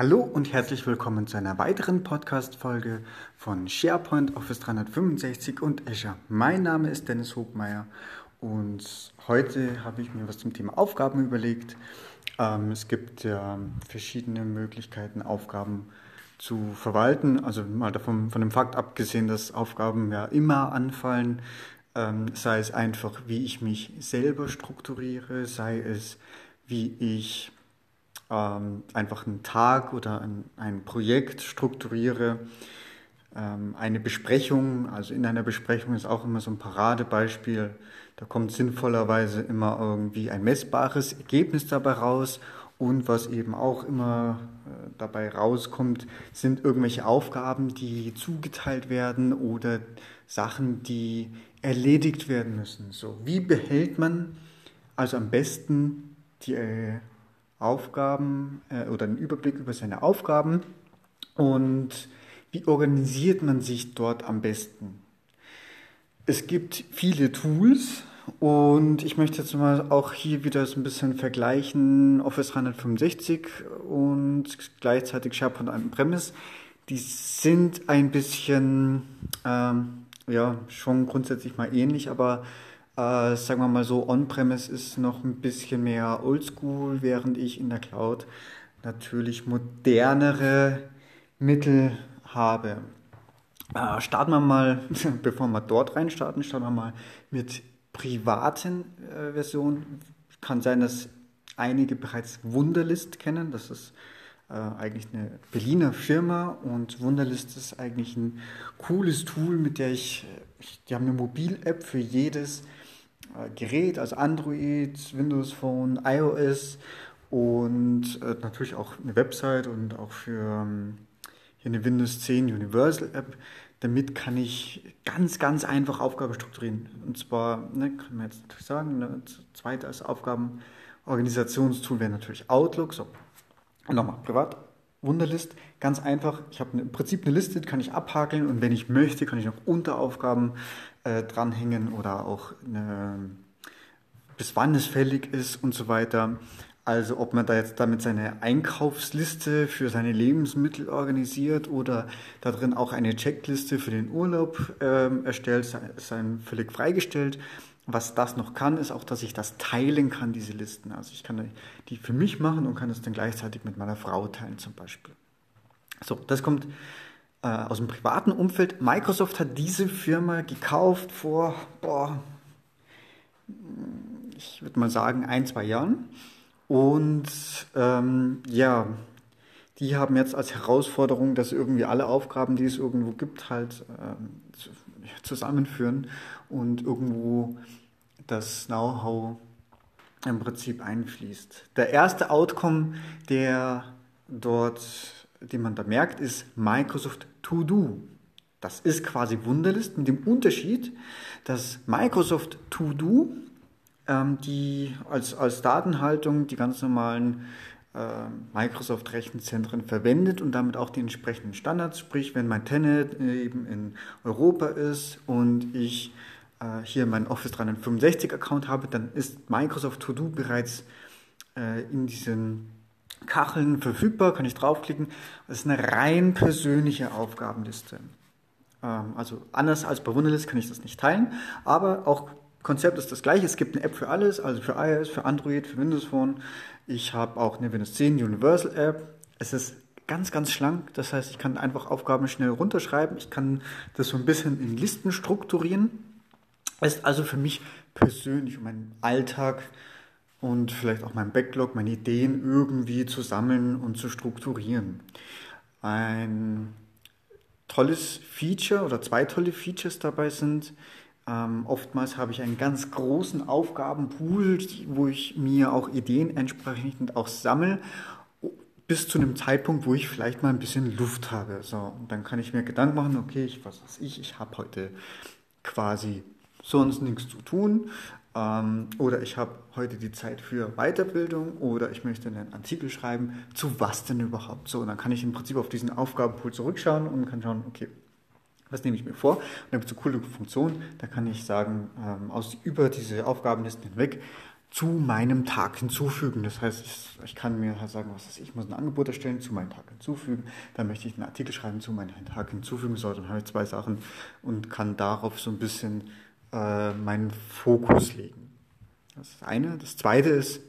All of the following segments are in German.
Hallo und herzlich willkommen zu einer weiteren Podcast-Folge von SharePoint Office 365 und Azure. Mein Name ist Dennis Hogmeier und heute habe ich mir was zum Thema Aufgaben überlegt. Ähm, es gibt ja verschiedene Möglichkeiten, Aufgaben zu verwalten. Also mal davon von dem Fakt abgesehen, dass Aufgaben ja immer anfallen, ähm, sei es einfach, wie ich mich selber strukturiere, sei es, wie ich ähm, einfach einen Tag oder ein, ein Projekt strukturiere. Ähm, eine Besprechung, also in einer Besprechung ist auch immer so ein Paradebeispiel. Da kommt sinnvollerweise immer irgendwie ein messbares Ergebnis dabei raus. Und was eben auch immer äh, dabei rauskommt, sind irgendwelche Aufgaben, die zugeteilt werden oder Sachen, die erledigt werden müssen. So, wie behält man also am besten die äh, Aufgaben äh, oder einen Überblick über seine Aufgaben und wie organisiert man sich dort am besten? Es gibt viele Tools und ich möchte jetzt mal auch hier wieder so ein bisschen vergleichen Office 365 und gleichzeitig SharePoint On-Premise. Die sind ein bisschen, ähm, ja, schon grundsätzlich mal ähnlich, aber äh, sagen wir mal so, On-Premise ist noch ein bisschen mehr Oldschool, während ich in der Cloud natürlich modernere Mittel habe. Äh, starten wir mal, bevor wir dort reinstarten, starten wir mal mit privaten äh, Versionen. Kann sein, dass einige bereits Wunderlist kennen. Das ist äh, eigentlich eine Berliner Firma und Wunderlist ist eigentlich ein cooles Tool, mit der ich, ich die haben eine Mobil-App für jedes Gerät, also Android, Windows Phone, iOS und äh, natürlich auch eine Website und auch für ähm, hier eine Windows 10 Universal App. Damit kann ich ganz, ganz einfach Aufgaben strukturieren. Und zwar, ne, kann man jetzt natürlich sagen, ne, zweite Aufgabenorganisationstool wäre natürlich Outlook. So, nochmal, privat, Wunderlist, ganz einfach. Ich habe im Prinzip eine Liste, die kann ich abhakeln und wenn ich möchte, kann ich noch Unteraufgaben äh, dranhängen oder auch eine, bis wann es fällig ist und so weiter. Also ob man da jetzt damit seine Einkaufsliste für seine Lebensmittel organisiert oder da drin auch eine Checkliste für den Urlaub ähm, erstellt, ist einem völlig freigestellt. Was das noch kann, ist auch, dass ich das teilen kann, diese Listen. Also ich kann die für mich machen und kann das dann gleichzeitig mit meiner Frau teilen zum Beispiel. So, das kommt äh, aus dem privaten Umfeld. Microsoft hat diese Firma gekauft vor, boah, ich würde mal sagen, ein, zwei Jahren. Und ähm, ja, die haben jetzt als Herausforderung, dass irgendwie alle Aufgaben, die es irgendwo gibt, halt ähm, zusammenführen und irgendwo das Know-how im Prinzip einfließt. Der erste Outcome, der dort, den man da merkt, ist Microsoft To Do. Das ist quasi Wunderlist mit dem Unterschied, dass Microsoft To Do ähm, die als, als Datenhaltung die ganz normalen äh, Microsoft-Rechenzentren verwendet und damit auch die entsprechenden Standards. Sprich, wenn mein Tenant eben in Europa ist und ich äh, hier meinen Office 365 Account habe, dann ist Microsoft To Do bereits äh, in diesen Kacheln verfügbar, kann ich draufklicken. Das ist eine rein persönliche Aufgabenliste. Ähm, also anders als bei Wunderlist kann ich das nicht teilen, aber auch Konzept ist das gleiche. Es gibt eine App für alles, also für iOS, für Android, für Windows Phone. Ich habe auch eine Windows 10 Universal App. Es ist ganz, ganz schlank. Das heißt, ich kann einfach Aufgaben schnell runterschreiben. Ich kann das so ein bisschen in Listen strukturieren. Ist also für mich persönlich um meinen Alltag und vielleicht auch mein Backlog, meine Ideen irgendwie zu sammeln und zu strukturieren. Ein tolles Feature oder zwei tolle Features dabei sind. Ähm, oftmals habe ich einen ganz großen Aufgabenpool, wo ich mir auch Ideen entsprechend auch sammle, bis zu einem Zeitpunkt, wo ich vielleicht mal ein bisschen Luft habe. So, dann kann ich mir Gedanken machen, okay, ich, was weiß ich, ich habe heute quasi sonst nichts zu tun. Ähm, oder ich habe heute die Zeit für Weiterbildung oder ich möchte einen Artikel schreiben, zu was denn überhaupt? So, und dann kann ich im Prinzip auf diesen Aufgabenpool zurückschauen und kann schauen, okay, was nehme ich mir vor? Und da gibt es eine coole Funktion, da kann ich sagen, ähm, aus, über diese Aufgabenlisten hinweg zu meinem Tag hinzufügen. Das heißt, ich, ich kann mir halt sagen, was ist, ich muss ein Angebot erstellen, zu meinem Tag hinzufügen. Dann möchte ich einen Artikel schreiben, zu meinem Tag hinzufügen. So, dann habe ich zwei Sachen und kann darauf so ein bisschen äh, meinen Fokus legen. Das ist das eine. Das zweite ist,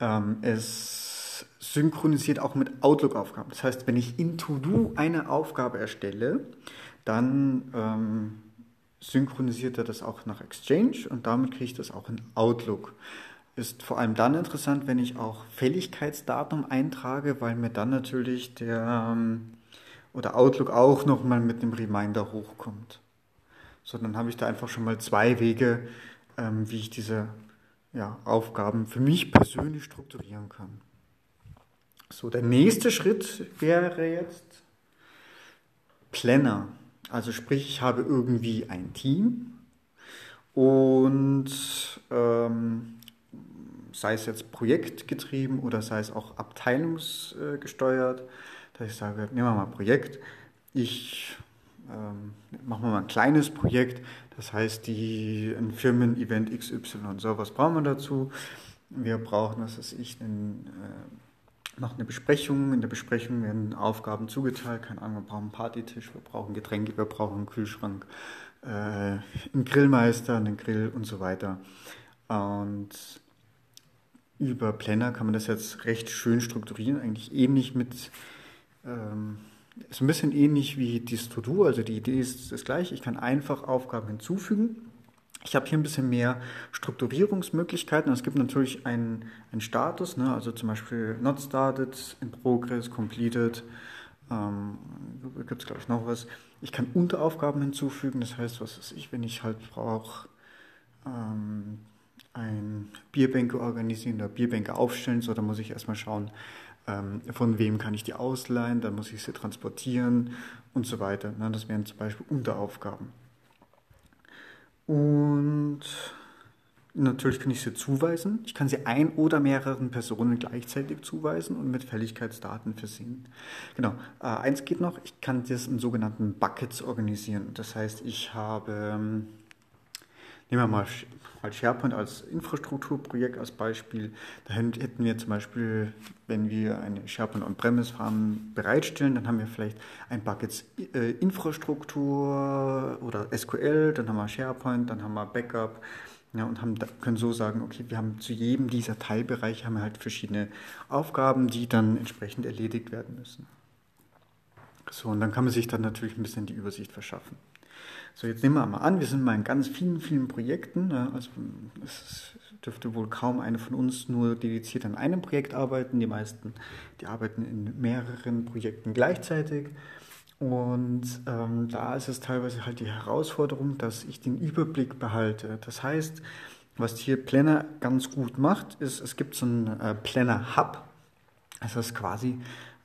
ähm, es synchronisiert auch mit Outlook-Aufgaben. Das heißt, wenn ich in To-Do eine Aufgabe erstelle, dann ähm, synchronisiert er das auch nach Exchange und damit kriege ich das auch in Outlook. Ist vor allem dann interessant, wenn ich auch Fälligkeitsdatum eintrage, weil mir dann natürlich der ähm, oder Outlook auch nochmal mit einem Reminder hochkommt. So, dann habe ich da einfach schon mal zwei Wege, ähm, wie ich diese ja, Aufgaben für mich persönlich strukturieren kann. So, der nächste Schritt wäre jetzt Planner. Also sprich, ich habe irgendwie ein Team und ähm, sei es jetzt projektgetrieben oder sei es auch abteilungsgesteuert, dass ich sage, nehmen wir mal Projekt, ich ähm, machen wir mal ein kleines Projekt, das heißt die, ein Firmen-Event XY so, was brauchen wir dazu? Wir brauchen, was weiß ich, einen, äh, macht eine Besprechung. In der Besprechung werden Aufgaben zugeteilt. Keine Ahnung, wir brauchen einen Partytisch, wir brauchen Getränke, wir brauchen einen Kühlschrank, äh, einen Grillmeister, einen Grill und so weiter. Und über Planner kann man das jetzt recht schön strukturieren, eigentlich ähnlich mit, ähm, ist ein bisschen ähnlich wie die To-Do, also die Idee ist das gleiche. Ich kann einfach Aufgaben hinzufügen ich habe hier ein bisschen mehr Strukturierungsmöglichkeiten. Es gibt natürlich einen, einen Status, ne? also zum Beispiel not started, in progress, completed. Ähm, gibt es, glaube ich, noch was. Ich kann Unteraufgaben hinzufügen. Das heißt, was weiß ich, wenn ich halt brauche, ähm, ein Bierbänke organisieren oder Bierbänke aufstellen, so, dann muss ich erstmal schauen, ähm, von wem kann ich die ausleihen, dann muss ich sie transportieren und so weiter. Ne? Das wären zum Beispiel Unteraufgaben. Und natürlich kann ich sie zuweisen. Ich kann sie ein oder mehreren Personen gleichzeitig zuweisen und mit Fälligkeitsdaten versehen. Genau. Äh, eins geht noch, ich kann das in sogenannten Buckets organisieren. Das heißt, ich habe, ähm, nehmen wir mal als SharePoint als Infrastrukturprojekt als Beispiel. Da hätten wir zum Beispiel, wenn wir eine SharePoint On-Premise Farm bereitstellen, dann haben wir vielleicht ein Buckets äh, Infrastruktur oder SQL, dann haben wir SharePoint, dann haben wir Backup. Ja, und haben, können so sagen, okay, wir haben zu jedem dieser Teilbereiche haben wir halt verschiedene Aufgaben, die dann entsprechend erledigt werden müssen. So, und dann kann man sich dann natürlich ein bisschen die Übersicht verschaffen. So, jetzt nehmen wir mal an, wir sind mal in ganz vielen, vielen Projekten. Ne? Also es dürfte wohl kaum einer von uns nur dediziert an einem Projekt arbeiten. Die meisten, die arbeiten in mehreren Projekten gleichzeitig. Und ähm, da ist es teilweise halt die Herausforderung, dass ich den Überblick behalte. Das heißt, was hier Planner ganz gut macht, ist, es gibt so einen äh, Planner Hub. Das ist quasi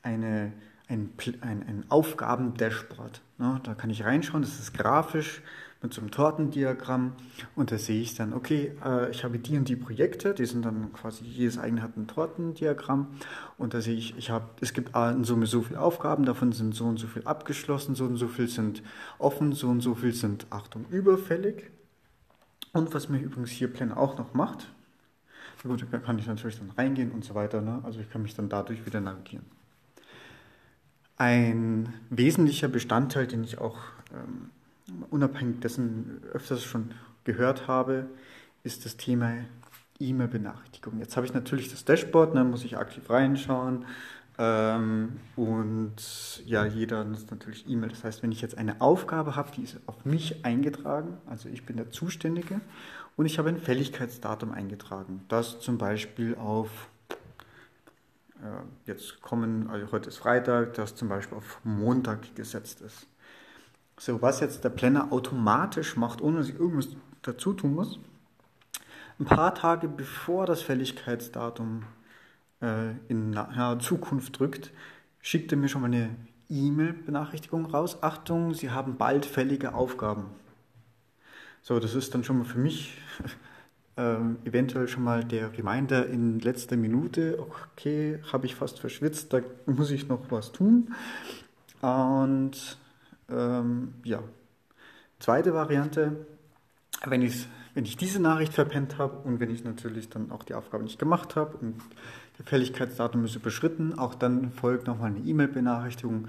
eine ein, ein, ein Aufgaben-Dashboard. Ne? Da kann ich reinschauen, das ist grafisch mit so einem Tortendiagramm und da sehe ich dann, okay, äh, ich habe die und die Projekte, die sind dann quasi, jedes eigene hat ein Tortendiagramm und da sehe ich, ich habe, es gibt in Summe so viele Aufgaben, davon sind so und so viel abgeschlossen, so und so viel sind offen, so und so viel sind, Achtung, überfällig. Und was mir übrigens hier Plan auch noch macht, gut, da kann ich natürlich dann reingehen und so weiter, ne? also ich kann mich dann dadurch wieder navigieren. Ein wesentlicher Bestandteil, den ich auch ähm, unabhängig dessen öfters schon gehört habe, ist das Thema E-Mail-Benachrichtigung. Jetzt habe ich natürlich das Dashboard, da muss ich aktiv reinschauen. Ähm, und ja, jeder nutzt natürlich E-Mail. Das heißt, wenn ich jetzt eine Aufgabe habe, die ist auf mich eingetragen, also ich bin der Zuständige, und ich habe ein Fälligkeitsdatum eingetragen, das zum Beispiel auf jetzt kommen, also heute ist Freitag, das zum Beispiel auf Montag gesetzt ist. So, was jetzt der Planner automatisch macht, ohne dass ich irgendwas dazu tun muss, ein paar Tage bevor das Fälligkeitsdatum äh, in naher Zukunft drückt, schickt er mir schon mal eine E-Mail-Benachrichtigung raus. Achtung, Sie haben bald fällige Aufgaben. So, das ist dann schon mal für mich ähm, eventuell schon mal der Reminder in letzter Minute, okay, habe ich fast verschwitzt, da muss ich noch was tun. Und ähm, ja, zweite Variante, wenn wenn ich diese Nachricht verpennt habe und wenn ich natürlich dann auch die Aufgabe nicht gemacht habe und der Fälligkeitsdatum ist überschritten, auch dann folgt nochmal eine E-Mail-Benachrichtigung.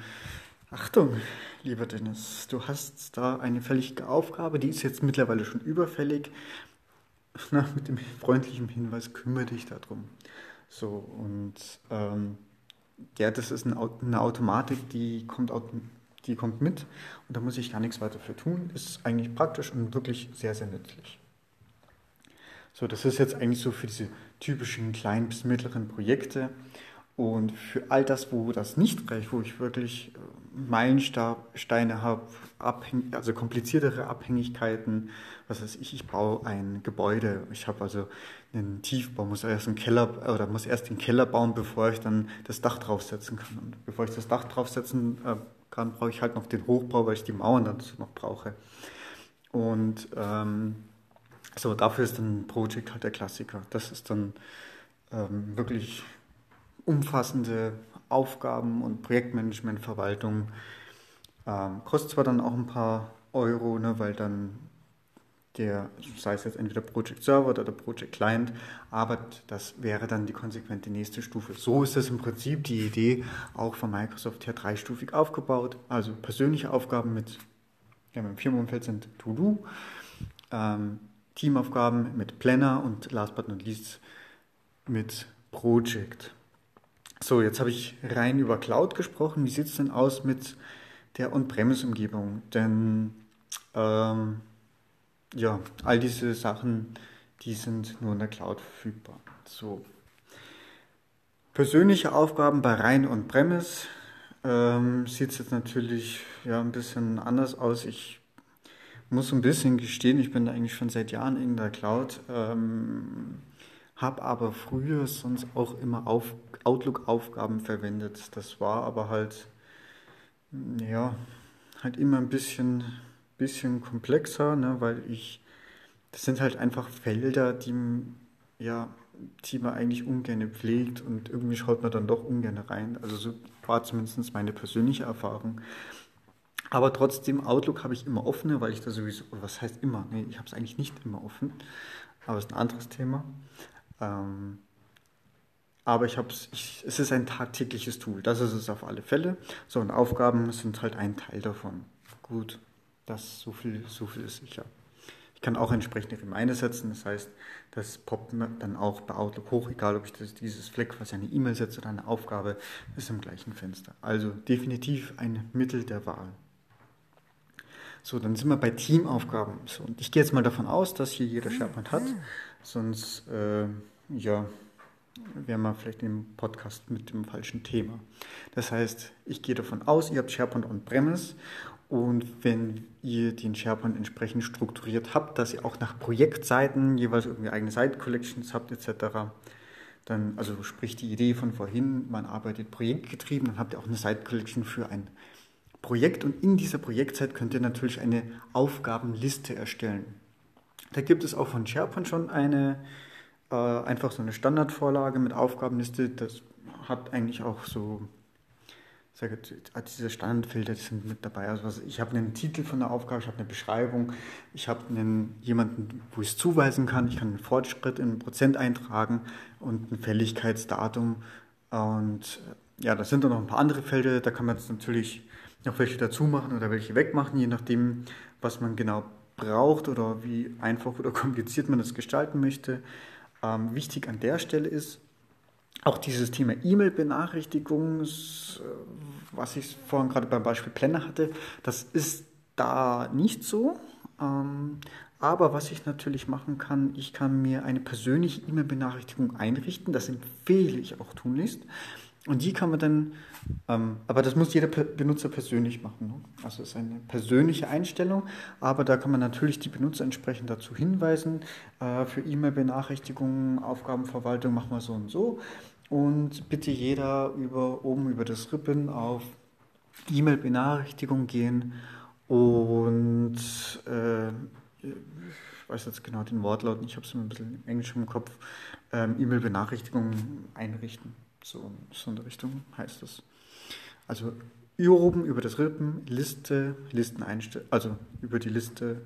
Achtung, lieber Dennis, du hast da eine fällige Aufgabe, die ist jetzt mittlerweile schon überfällig. Na, mit dem freundlichen Hinweis, kümmere dich darum. So, und ähm, ja, das ist eine Automatik, die kommt, die kommt mit und da muss ich gar nichts weiter für tun. Ist eigentlich praktisch und wirklich sehr, sehr nützlich. So, das ist jetzt eigentlich so für diese typischen kleinen bis mittleren Projekte. Und für all das, wo das nicht reicht, wo ich wirklich äh, Meilensteine habe, also kompliziertere Abhängigkeiten, was weiß ich, ich baue ein Gebäude, ich habe also einen Tiefbau, muss erst einen Keller oder muss erst den Keller bauen, bevor ich dann das Dach draufsetzen kann. Und bevor ich das Dach draufsetzen äh, kann, brauche ich halt noch den Hochbau, weil ich die Mauern dazu noch brauche. Und ähm, so, dafür ist dann Project halt der Klassiker. Das ist dann ähm, wirklich umfassende Aufgaben und Projektmanagement-Verwaltung. Ähm, kostet zwar dann auch ein paar Euro, ne, weil dann der, sei es jetzt entweder Project Server oder der Project Client, aber das wäre dann die konsequente nächste Stufe. So ist das im Prinzip die Idee auch von Microsoft her dreistufig aufgebaut. Also persönliche Aufgaben mit, ja, im Firmenumfeld sind To-Do, ähm, Teamaufgaben mit Planner und last but not least mit Project. So, jetzt habe ich rein über Cloud gesprochen. Wie sieht es denn aus mit der On-Premise-Umgebung? Denn ähm, ja, all diese Sachen, die sind nur in der Cloud verfügbar. So. Persönliche Aufgaben bei rein On-Premise ähm, sieht es jetzt natürlich ja, ein bisschen anders aus. Ich muss ein bisschen gestehen, ich bin da eigentlich schon seit Jahren in der Cloud, ähm, habe aber früher sonst auch immer auf Outlook-Aufgaben verwendet. Das war aber halt, ja, halt immer ein bisschen, bisschen komplexer, ne, weil ich, das sind halt einfach Felder, die, ja, die man eigentlich ungern pflegt und irgendwie schaut man dann doch ungern rein. Also so war zumindest meine persönliche Erfahrung. Aber trotzdem, Outlook habe ich immer offene, weil ich da sowieso, was heißt immer? Nee, ich habe es eigentlich nicht immer offen, aber es ist ein anderes Thema. Ähm, aber ich habe es, es ist ein tagtägliches Tool, das ist es auf alle Fälle. So, und Aufgaben sind halt ein Teil davon. Gut, das so viel, so viel ist sicher. Ich kann auch entsprechende Reminder setzen, das heißt, das poppt mir dann auch bei Outlook hoch, egal ob ich das, dieses Fleck, was eine E-Mail setze oder eine Aufgabe, ist im gleichen Fenster. Also definitiv ein Mittel der Wahl. So, dann sind wir bei Teamaufgaben. So, und ich gehe jetzt mal davon aus, dass hier jeder SharePoint hat. Sonst, äh, ja, wären wir vielleicht im Podcast mit dem falschen Thema. Das heißt, ich gehe davon aus, ihr habt SharePoint on-premise und wenn ihr den SharePoint entsprechend strukturiert habt, dass ihr auch nach Projektseiten jeweils irgendwie eigene Site-Collections habt etc., dann, also sprich die Idee von vorhin, man arbeitet projektgetrieben, dann habt ihr auch eine Site-Collection für ein Projekt und in dieser Projektzeit könnt ihr natürlich eine Aufgabenliste erstellen. Da gibt es auch von SharePoint schon eine, äh, einfach so eine Standardvorlage mit Aufgabenliste. Das hat eigentlich auch so, sage diese Standardfelder, die sind mit dabei. Also ich habe einen Titel von der Aufgabe, ich habe eine Beschreibung, ich habe einen, jemanden, wo ich es zuweisen kann, ich kann einen Fortschritt in Prozent eintragen und ein Fälligkeitsdatum. Und ja, das sind dann noch ein paar andere Felder, da kann man jetzt natürlich noch welche dazu machen oder welche wegmachen, je nachdem, was man genau braucht oder wie einfach oder kompliziert man das gestalten möchte. Ähm, wichtig an der Stelle ist auch dieses Thema E-Mail-Benachrichtigung, äh, was ich vorhin gerade beim Beispiel Planner hatte, das ist da nicht so. Ähm, aber was ich natürlich machen kann, ich kann mir eine persönliche E-Mail-Benachrichtigung einrichten. Das empfehle ich auch tunlichst. Und die kann man dann, ähm, aber das muss jeder Benutzer persönlich machen. Ne? Also es ist eine persönliche Einstellung, aber da kann man natürlich die Benutzer entsprechend dazu hinweisen. Äh, für E-Mail-Benachrichtigungen, Aufgabenverwaltung machen wir so und so. Und bitte jeder über, oben über das Rippen auf E-Mail-Benachrichtigung gehen und äh, ich weiß jetzt genau den Wortlaut, ich habe es immer ein bisschen im Englisch im Kopf, ähm, E-Mail-Benachrichtigungen einrichten. So, so in der Richtung heißt das. Also hier oben über das Rippen, Liste, Listen einstellen, also über die Liste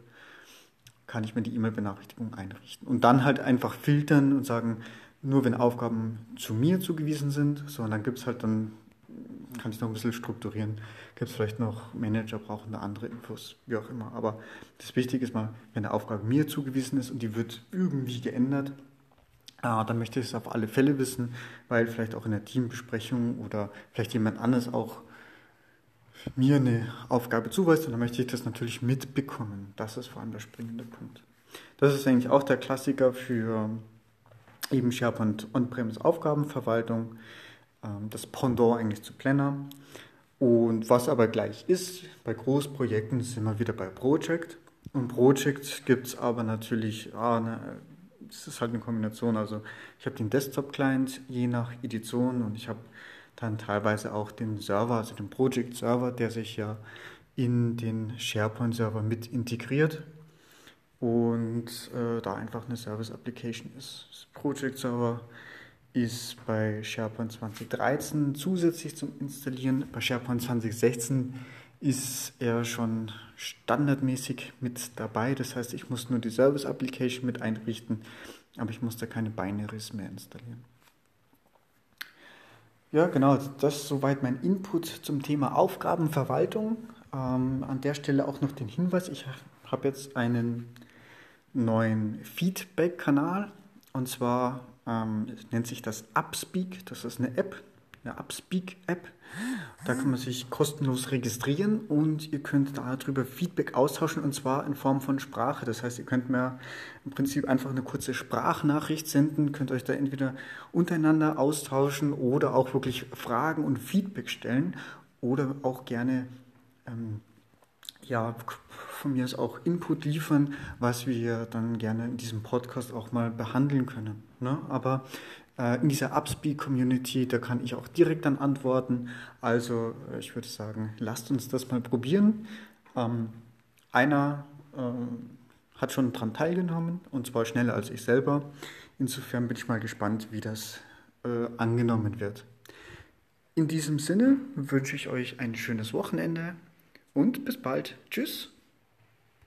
kann ich mir die E-Mail-Benachrichtigung einrichten. Und dann halt einfach filtern und sagen, nur wenn Aufgaben zu mir zugewiesen sind, so und dann gibt es halt dann, kann ich noch ein bisschen strukturieren, gibt es vielleicht noch Manager brauchen da andere Infos, wie auch immer. Aber das Wichtige ist mal, wenn eine Aufgabe mir zugewiesen ist und die wird irgendwie geändert, äh, dann möchte ich es auf alle Fälle wissen, weil vielleicht auch in der Teambesprechung oder vielleicht jemand anderes auch mir eine Aufgabe zuweist und dann möchte ich das natürlich mitbekommen. Das ist vor allem der springende Punkt. Das ist eigentlich auch der Klassiker für eben SharePoint On-Premise Aufgabenverwaltung, ähm, das Pendant eigentlich zu Planner. Und was aber gleich ist, bei Großprojekten sind wir wieder bei Project. Und Project gibt es aber natürlich, ah, ne, das ist halt eine Kombination. Also ich habe den Desktop-Client je nach Edition und ich habe dann teilweise auch den Server, also den Project-Server, der sich ja in den SharePoint-Server mit integriert und äh, da einfach eine Service-Application ist. Das Project-Server ist bei SharePoint 2013 zusätzlich zum Installieren. Bei SharePoint 2016 ist er schon standardmäßig mit dabei. Das heißt, ich muss nur die Service Application mit einrichten, aber ich muss da keine Binaries mehr installieren. Ja, genau, das ist soweit mein Input zum Thema Aufgabenverwaltung. Ähm, an der Stelle auch noch den Hinweis, ich habe jetzt einen neuen Feedback-Kanal und zwar ähm, nennt sich das Upspeak. Das ist eine App, eine Upspeak-App. Da kann man sich kostenlos registrieren und ihr könnt darüber Feedback austauschen und zwar in Form von Sprache. Das heißt, ihr könnt mir im Prinzip einfach eine kurze Sprachnachricht senden, könnt euch da entweder untereinander austauschen oder auch wirklich Fragen und Feedback stellen oder auch gerne ähm, ja, von mir aus auch Input liefern, was wir dann gerne in diesem Podcast auch mal behandeln können. Ne? Aber in dieser Upspeak-Community, da kann ich auch direkt dann antworten. Also äh, ich würde sagen, lasst uns das mal probieren. Ähm, einer äh, hat schon daran teilgenommen und zwar schneller als ich selber. Insofern bin ich mal gespannt, wie das äh, angenommen wird. In diesem Sinne wünsche ich euch ein schönes Wochenende und bis bald. Tschüss.